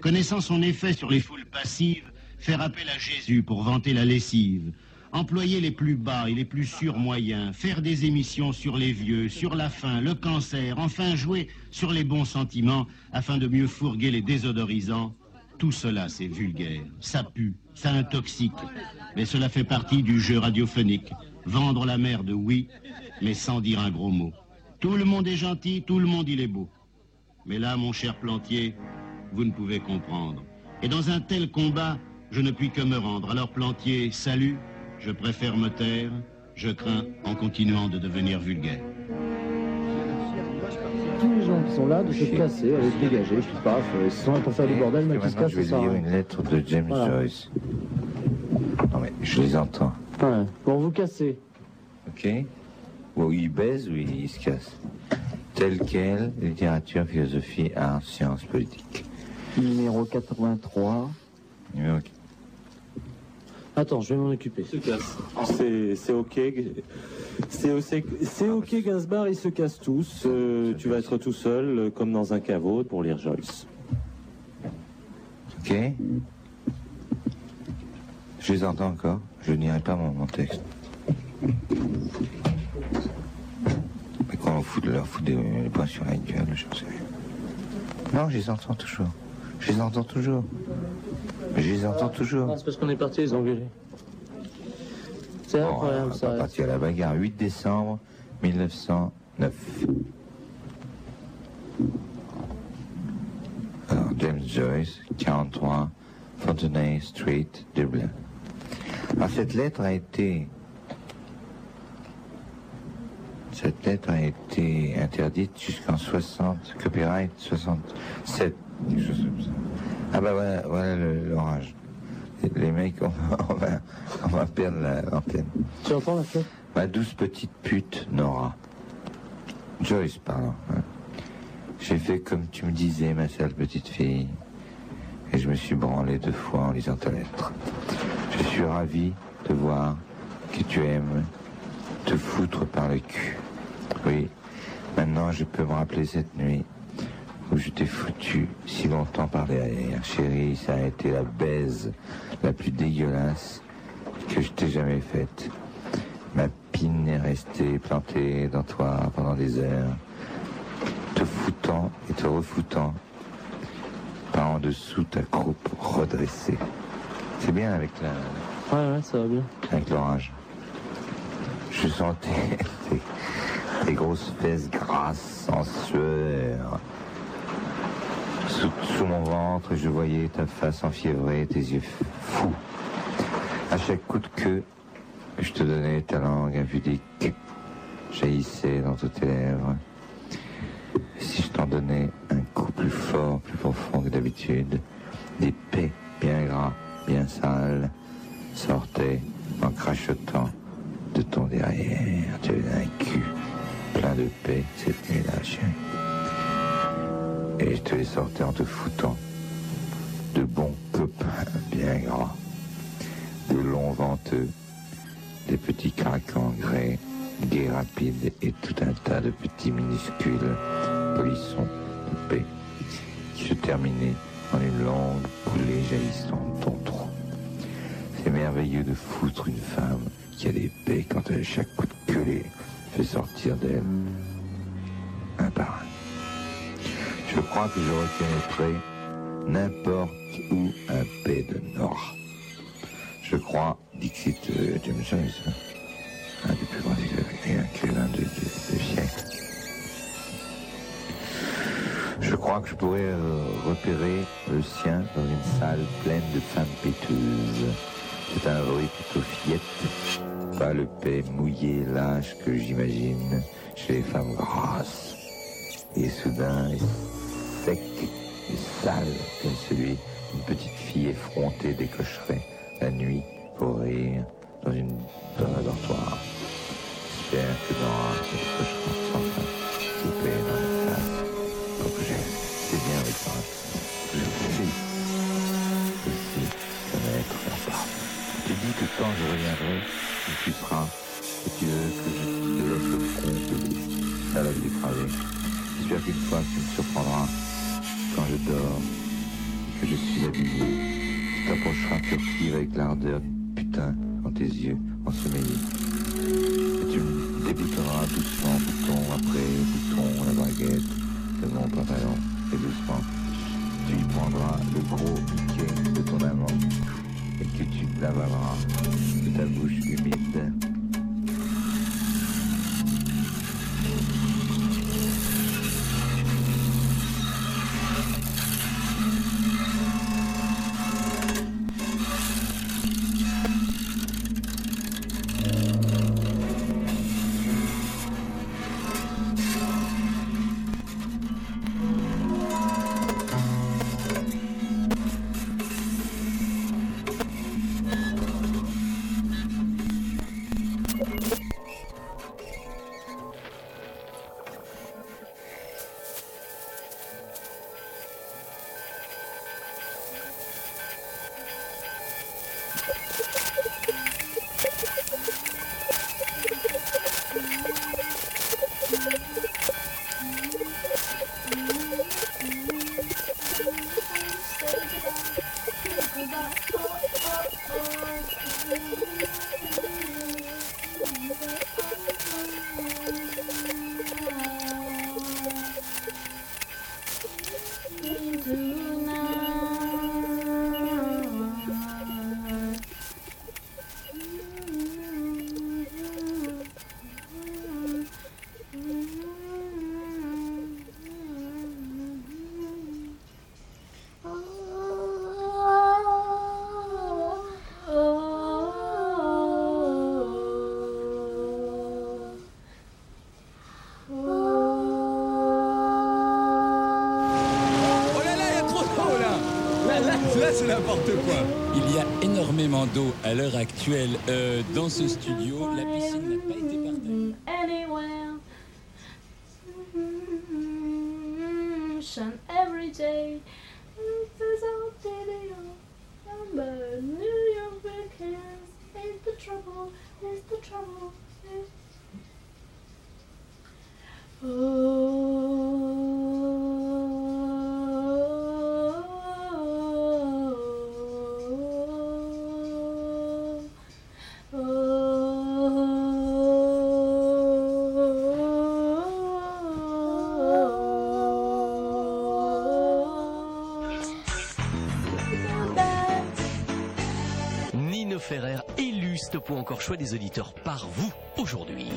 Connaissant son effet sur les foules passives, faire appel à Jésus pour vanter la lessive. Employer les plus bas et les plus sûrs moyens, faire des émissions sur les vieux, sur la faim, le cancer, enfin jouer sur les bons sentiments afin de mieux fourguer les désodorisants. Tout cela, c'est vulgaire, ça pue, ça intoxique, mais cela fait partie du jeu radiophonique. Vendre la merde, oui, mais sans dire un gros mot. Tout le monde est gentil, tout le monde il est beau. Mais là, mon cher Plantier, vous ne pouvez comprendre. Et dans un tel combat, je ne puis que me rendre. Alors Plantier, salut, je préfère me taire, je crains en continuant de devenir vulgaire. Tous les gens qui sont là de se casser, aller se dégager, puis paf, euh, ils sont pour faire du bordel, mais qui se Maintenant, cassent, je vais ça lire une lettre de James Voilà. Joyce. Non mais je les entends. Ouais, pour vous casser. Ok Ou il baise ou il, il se casse. Tel quel, littérature, philosophie, art, sciences, politique. Numéro 83. Numéro Attends, je vais m'en occuper. se casse. C'est c'est ok. C'est ok, c'est ok Gainsbourg, ils se cassent tous. Euh, tu vas être tout seul, comme dans un caveau, pour lire Joyce. Ok Je les entends encore. Je n'irai pas mon, mon texte. Mais quand on fout, leur fout des, des points sur la gueule, je sais rien. Non, je les entends toujours. Je les entends toujours. Je les entends toujours. C'est parce qu'on est parti les engueuler. C'est Bon, incroyable on va ça. pas partir à la bagarre. 8 décembre 1909. Alors, James Joyce, 43 Fontenay Street, Dublin. Alors, cette lettre a été... Cette lettre a été interdite jusqu'en 60, copyright 67, quelque chose comme ça. Ah bah voilà, voilà le- l'orage. Les mecs, on va, on va, on va perdre la- l'antenne. Tu entends la fête Ma douce petite pute, Nora. Joyce, pardon. J'ai fait comme tu me disais, ma sale petite fille. Et je me suis branlé deux fois en lisant ta lettre. Je suis ravi de voir que tu aimes te foutre par le cul. Oui, maintenant je peux me rappeler cette nuit où je t'ai foutu si longtemps par derrière. Chérie, ça a été la baise la plus dégueulasse que je t'ai jamais faite. l'épine est restée plantée dans toi pendant des heures, te foutant et te refoutant par en dessous ta croupe redressée. C'est bien avec la... Ouais, ouais, ça va bien. Avec l'orage. Je sentais tes, tes grosses fesses grasses en sueur. Sous, mon ventre, je voyais ta face enfiévrée, tes yeux fous. À chaque coup de queue, je te donnais ta langue impudique, jaillissait dans toutes tes lèvres. Si je t'en donnais un coup plus fort, plus profond que d'habitude, des pets bien gras, bien sales, sortaient en crachotant de ton derrière. Tu avais un cul plein de paix cette nuit-là, chérie. Et je te les sortais en te foutant de bons copains bien gras, de longs venteux, des petits craquants grès, gais rapides et tout un tas de petits minuscules polissons paix qui se terminaient en une longue coulée jaillissant de ton. C'est merveilleux de foutre une femme qui a des paix quand elle, chaque coup de les fait sortir d'elle un par un. Je crois que je reconnaîtrai n'importe où un paix de Nord. Je crois, Dixit euh, James Joyce, hein, un des plus grands écrivains de siècle. Je crois que je pourrais euh, repérer le sien dans une salle pleine de femmes péteuses. C'est un bruit plutôt fiette, pas le paix mouillé, lâche que j'imagine chez les femmes grasses. Et soudain, sec et sale comme celui d'une petite fille effrontée décocherait la nuit pour rire dans, une, dans un dortoir. J'espère que dans décochera sans fin, vous paix dans la face. Pour que j'ai, c'est bien avec moi. Je suis aussi connaître la part. Tu dis que quand je reviendrai, tu seras, et tu veux que je te laisse le front pelé, salade dépravée. J'espère qu'une fois tu me surprendras je dors que je suis habillé, tu t'approcheras furtive avec l'ardeur putain dans tes yeux ensommeillés. Et tu me déboutonneras doucement, bouton après bouton, la baguette de mon pantalon. Et doucement, tu y prendras le gros piquet de ton amant et que tu l'avaleras de ta bouche humide. Énormément à l'heure actuelle euh, dans ce studio. La piscine ou encore choix des auditeurs par vous aujourd'hui.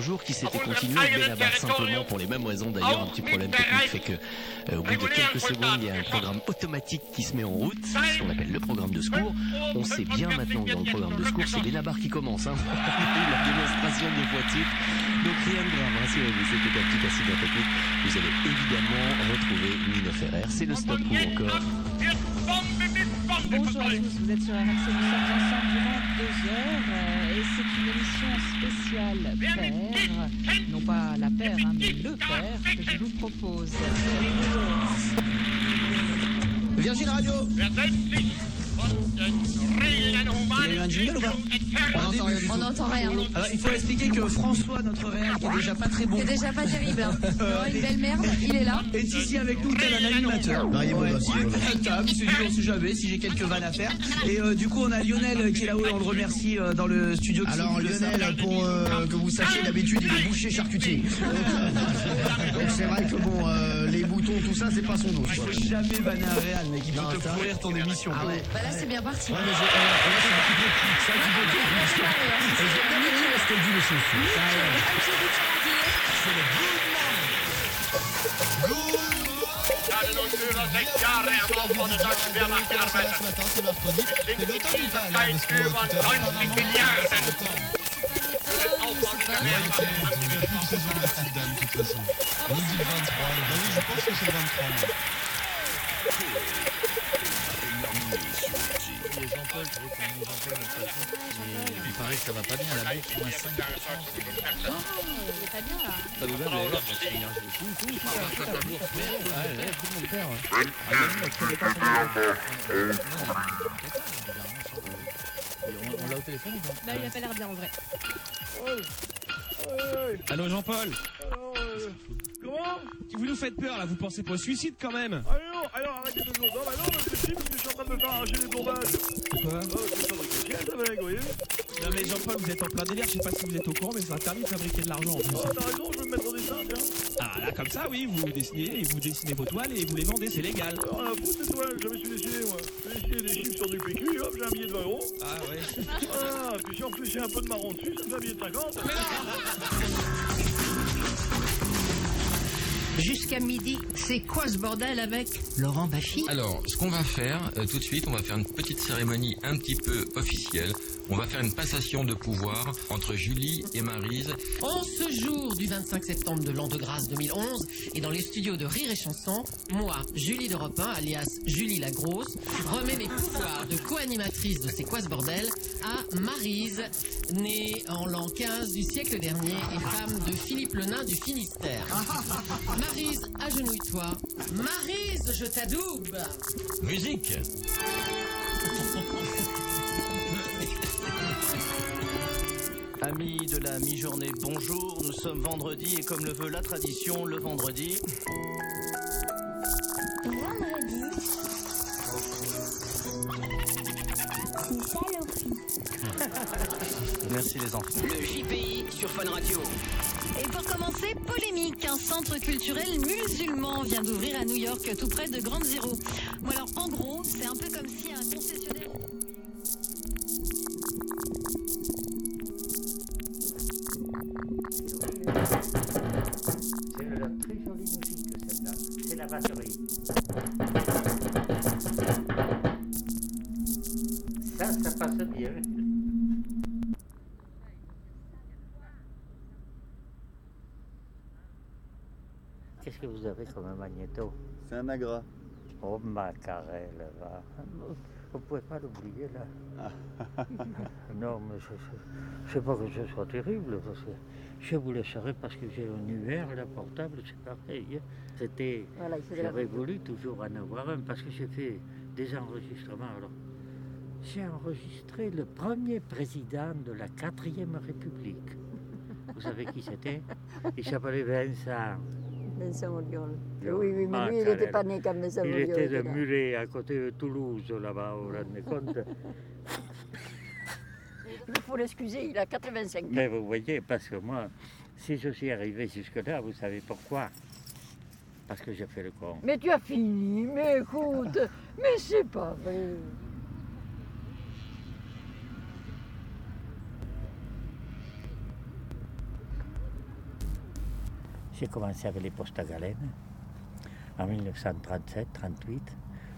Jour qui s'était continué à Benabar simplement pour les mêmes raisons. D'ailleurs, un petit problème technique fait que euh, au bout de quelques secondes, il y a un programme automatique qui se met en route, ce qu'on appelle le programme de secours. On sait bien maintenant que dans le programme de secours, c'est Benabar qui commence. Hein. la démonstration de voiture. Donc rien de grave, rassurez-vous, c'était un petit accident technique. Vous allez évidemment retrouver Nino Ferrer. C'est le stop ou encore Bonjour à tous, vous êtes sur RMC, nous sommes ensemble durant deux heures euh, c'est une émission spéciale Père, non pas la paire, hein, mais le Père que je vous propose. Virgin Radio Il y a eu un jingle ou pas On n'entend rien. Alors il faut expliquer que François, notre réel, qui est déjà pas très bon, C'est déjà pas terrible. Hein. Oh, une belle merde, il est là. est ici avec nous tel un animateur. Ouais, il est table, il se dit on sait jamais si j'ai quelques vannes à faire. Et euh, du coup on a Lionel qui est là-haut, on le remercie euh, dans le studio. qui Alors. Lionel, pour euh, que vous sachiez, d'habitude il est boucher charcutier. Donc c'est vrai que bon, euh, les boutons, tout ça, c'est pas son dos. Il faut jamais vanner un réel, mec, il peut Non, te pourrir ton émission. Ah ouais. Bah là, c'est bien parti. Ouais, mais j'ai- euh, là, c'est un petit peu- c'est un petit peu tôt, parce que- Et j'ai bien aimé ce qu'elle dit, Ah Il paraît que ça va pas bien, la bourse moins 5 Oh, il est pas bien là. Ça nous donne On l'a au téléphone ou pas il a pas l'air bien en vrai. Allô Jean-Paul Comment Vous nous faites peur là, vous pensez pas au suicide quand même Alors, alors arrêtez de nous. Non, bah non, mais c'est si, parce que je suis en train de me faire arracher les plombages. Quoi Oh, c'est pas de pièces avec, vous voyez Non mais Jean-Paul, vous êtes en plein délire, je sais pas si vous êtes au courant, mais c'est interdit de fabriquer de l'argent en plus. Oh, t'as raison, je vais me mettre au dessin, tiens. Ah là comme ça, oui, vous dessinez, vous dessinez vos toiles et vous les vendez, c'est légal. Alors, la foutre, c'est toi, jamais su dessiner, moi. J'ai dessiné des chiffres sur du PQ, hop, j'ai un billet de 20 euros. Ah ouais. Ah, puis si en plus j'ai un peu de marron dessus, ça me fait un billet de 50. Jusqu'à midi, c'est quoi ce bordel avec Laurent Baffy? Alors, ce qu'on va faire euh, tout de suite, on va faire une petite cérémonie un petit peu officielle. On va faire une passation de pouvoir entre Julie et Marise. En ce jour du 25 septembre de l'an de grâce 2011, et dans les studios de Rire et Chanson, moi, Julie d'Europe 1, alias Julie la Grosse, remets mes pouvoirs de co-animatrice de C'est quoi ce bordel à Marise, née en l'an 15 du siècle dernier et femme de Philippe le Nain du Finistère. Marise, agenouille-toi. Marise, je t'adoube. Musique Amis de la mi-journée, bonjour. Nous sommes vendredi et comme le veut la tradition, le vendredi. Vendredi. C'est saloperie. Merci les enfants. Le JPI sur Fun Radio. Et pour commencer, polémique. Un centre culturel musulman vient d'ouvrir à New York, tout près de Grande Zero. Ou alors, en gros, c'est un peu comme si un magnéto C'est un agra. Oh, Macarel, va. Vous pouvez pas l'oublier, là. non, mais je ne sais pas que ce soit terrible, parce que je vous laisserai parce que j'ai un UR, là, portable, c'est pareil. hein. C'était... Voilà, la J'aurais voulu toujours en avoir un, parce que j'ai fait des enregistrements. Alors, j'ai enregistré le premier président de la quatrième République. Vous savez qui c'était? Il s'appelait Vincent. Vincent Auriol. Io- Oui, oui, mais lui, il n'était pas né quand Vincent Il Auriol était était de. Muret, à côté de Toulouse, là-bas, vous vous rendez compte Il faut l'excuser, il a 85 ans. Mais vous voyez, parce que moi, si je suis arrivé jusque-là, vous savez pourquoi? Parce que j'ai fait le con. Mais tu as fini, mais écoute, mais c'est pas vrai. J'ai commencé avec les postes à galène. En 1937-38,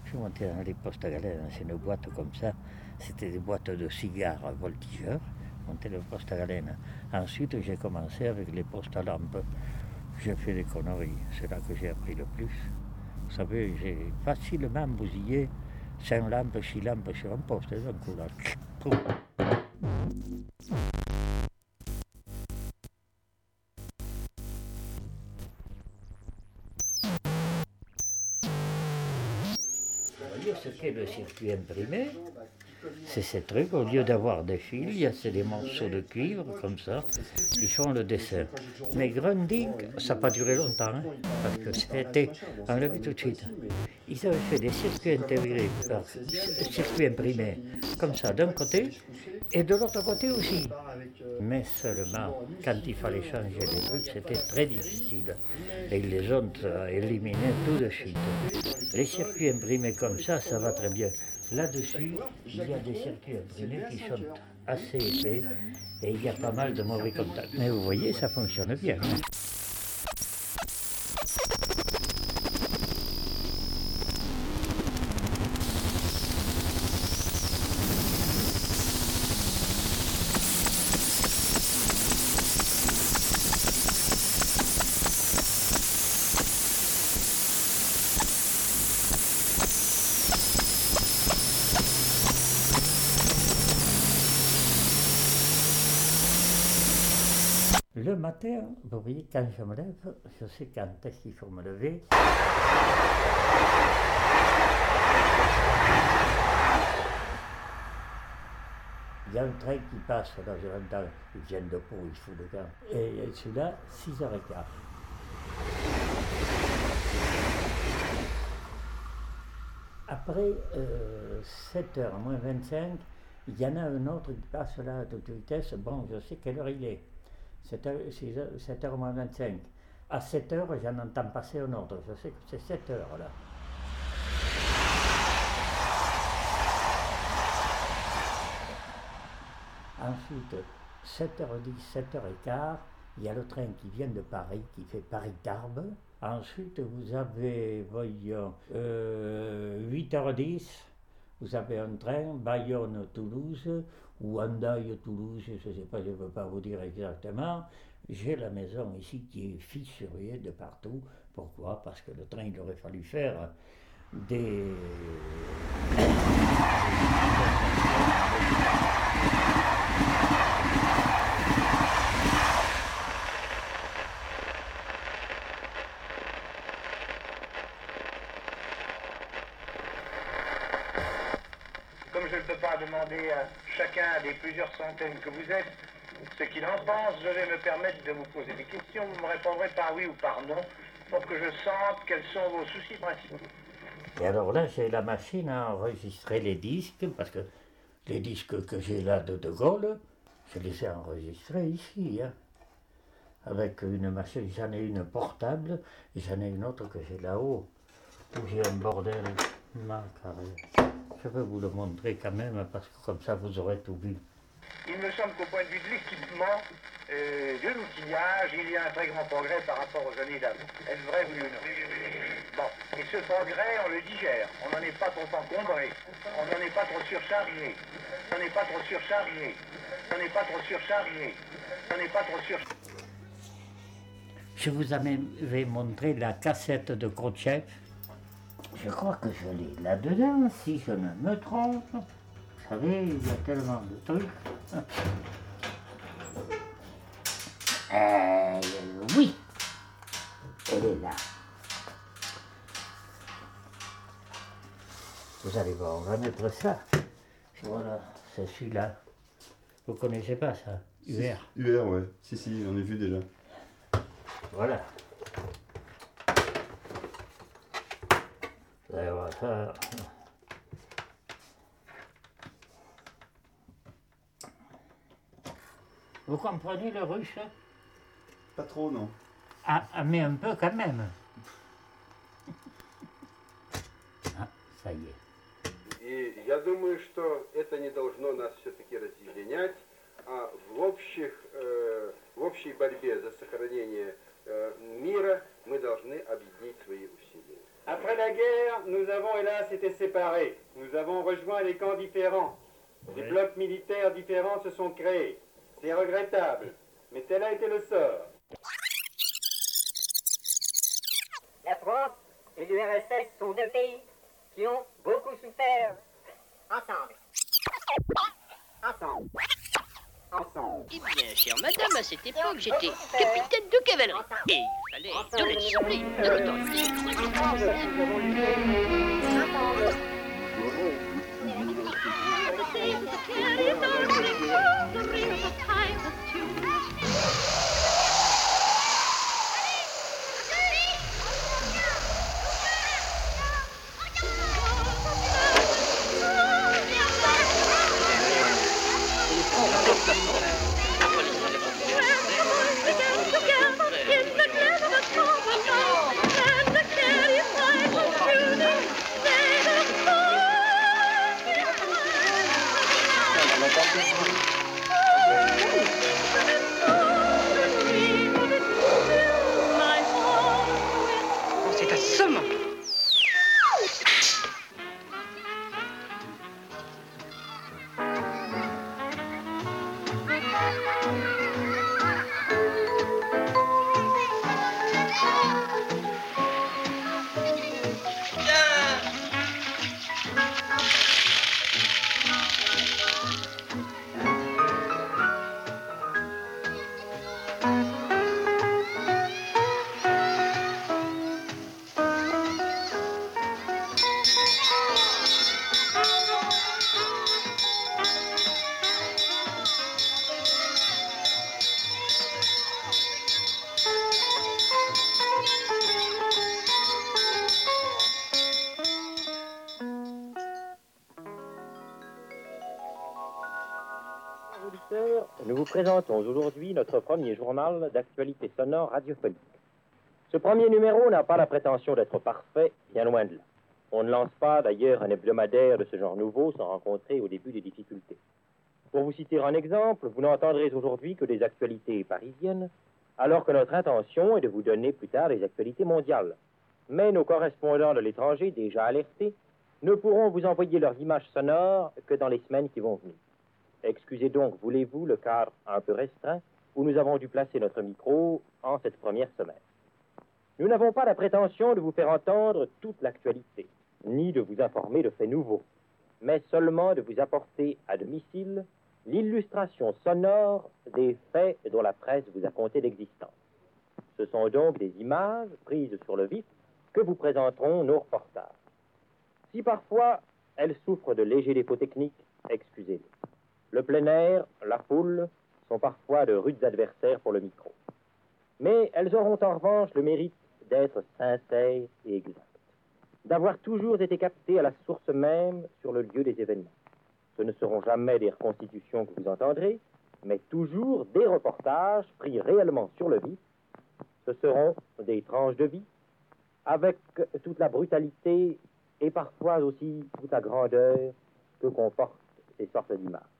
je suis monté dans les postes à galène, c'est une boîte comme ça. C'était des boîtes de cigares voltigeurs. Montais le poste à galène. Ensuite, j'ai commencé avec les postes à lampe. J'ai fait des conneries, c'est là que j'ai appris le plus. Vous savez, j'ai facilement bousillé 5 lampes, 6 lampes sur un poste. Le circuit imprimé C'est ces trucs, au lieu d'avoir des fils, il y a des morceaux de cuivre comme ça qui font le dessin. Mais Grundig, ça n'a pas duré longtemps, hein, parce que c'était enlevé tout de suite. Ils avaient fait des circuits intégrés, par- circuits imprimés, comme ça d'un côté, et de l'autre côté aussi. Mais seulement, quand il fallait changer les trucs, c'était très difficile. Et ils les ont euh, éliminés tout de suite. Les circuits imprimés comme ça, ça va très bien. Là-dessus, il y a des circuits imprimés qui sont assez épais et il y a pas mal de mauvais contacts. Mais vous voyez, ça fonctionne bien. Matin, vous voyez, quand je me lève, je sais quand est-ce qu'il faut me lever. Il y a un train qui passe, là, je l'entends, ils viennent de Pau, il fout le camp. Et celui-là, 6h15. Après 7h moins 25, il y en a un autre qui passe là à toute vitesse. Bon, je sais quelle heure il est. 7h, 7h moins 25. À 7h, j'en entends passer un autre. Je sais que c'est 7h là. Ensuite, 7h10, 7h15, il y a le train qui vient de Paris, qui fait Paris-Tarbes. Ensuite, vous avez, voyons, euh, 8h10, vous avez un train Bayonne-Toulouse ou Andaille-Toulouse, je ne sais pas, je ne peux pas vous dire exactement. J'ai la maison ici qui est fissurée de partout. Pourquoi? Parce que le train, il aurait fallu faire des... Comme je ne peux pas chacun des plusieurs centaines que vous êtes ce qu'il en pense, je vais me permettre de vous poser des questions. Vous me répondrez par oui ou par non pour que je sente quels sont vos soucis principaux. Et alors là, j'ai la machine à enregistrer les disques, parce que les disques que j'ai là de De Gaulle, je les ai enregistrés ici. hein. Avec une machine, j'en ai une portable, et j'en ai une autre que j'ai là-haut, où j'ai un bordel macaré. Je vais vous le montrer quand même, parce que comme ça vous aurez tout vu. Il me semble qu'au point de vue de l'équipement, euh, de l'outillage, il y a un très grand progrès par rapport aux années d'avant. Est-ce vrai, oui ou non? Bon, et ce progrès, on le digère. On n'en est pas trop encombré. On n'en est pas trop surchargé. On n'est pas trop surchargé. On n'est pas trop surchargé. On n'est pas trop surchargé. Je vous avais montré la cassette de Khrouchtchev. Je crois que je l'ai là-dedans, si je ne me trompe. Vous savez, il y a tellement de trucs. Euh, oui, elle est là. Vous allez voir, on va mettre ça. Voilà, c'est celui-là. Vous connaissez pas ça UR. UR, ouais. Si, si, on est vu déjà. Voilà. Ben, voilà, ça- Vous comprenez le russe Pas trop, non. ah, ah, mais un peu quand même. Ah, ça y est. И я думаю, что это не должно нас все-таки разъединять, а в, общих, э, в общей борьбе за сохранение э, мира мы должны объединить свои усилия. Après la guerre, nous avons hélas été séparés. Nous avons rejoint les camps différents. Des blocs militaires différents se sont créés. C'est regrettable, mais tel a été le sort. La France et l'URSS sont deux pays qui ont beaucoup souffert ensemble. Ensemble. Eh bien, chère madame, à cette époque, j'étais capitaine de cavalerie. Et il fallait de la discipline, de l'autorité. C'est présentons aujourd'hui notre premier journal d'actualité sonore radiophonique. Ce premier numéro n'a pas la prétention d'être parfait, bien loin de là. On ne lance pas d'ailleurs un hebdomadaire de ce genre nouveau sans rencontrer au début des difficultés. Pour vous citer un exemple, vous n'entendrez aujourd'hui que des actualités parisiennes, alors que notre intention est de vous donner plus tard des actualités mondiales. Mais nos correspondants de l'étranger, déjà alertés, ne pourront vous envoyer leurs images sonores que dans les semaines qui vont venir. Excusez donc, voulez-vous, le cadre un peu restreint où nous avons dû placer notre micro en cette première semaine? Nous n'avons pas la prétention de vous faire entendre toute l'actualité, ni de vous informer de faits nouveaux, mais seulement de vous apporter à domicile l'illustration sonore des faits dont la presse vous a conté l'existence. Ce sont donc des images prises sur le vif que vous présenteront nos reportages. Si parfois elles souffrent de légers défauts techniques, excusez-les. Le plein air, la foule sont parfois de rudes adversaires pour le micro. Mais elles auront en revanche le mérite d'être sincères et exactes, d'avoir toujours été captées à la source même sur le lieu des événements. Ce ne seront jamais des reconstitutions que vous entendrez, mais toujours des reportages pris réellement sur le vif. Ce seront des tranches de vie, avec toute la brutalité et parfois aussi toute la grandeur que comportent ces sortes d'images.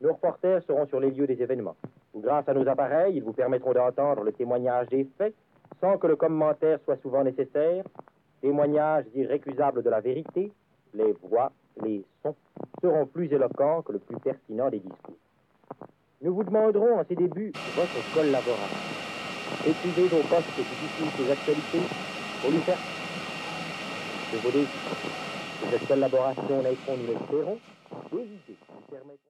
Nos reporters seront sur les lieux des événements, grâce à nos appareils, ils vous permettront d'entendre le témoignage des faits, sans que le commentaire soit souvent nécessaire, témoignages irrécusables de la vérité, les voix, les sons seront plus éloquents que le plus pertinent des discours. Nous vous demanderons en ces débuts votre collaboration. Écrivez au poste qui diffuse ces actualités pour lui faire dis que cette collaboration nous l'espérons, idées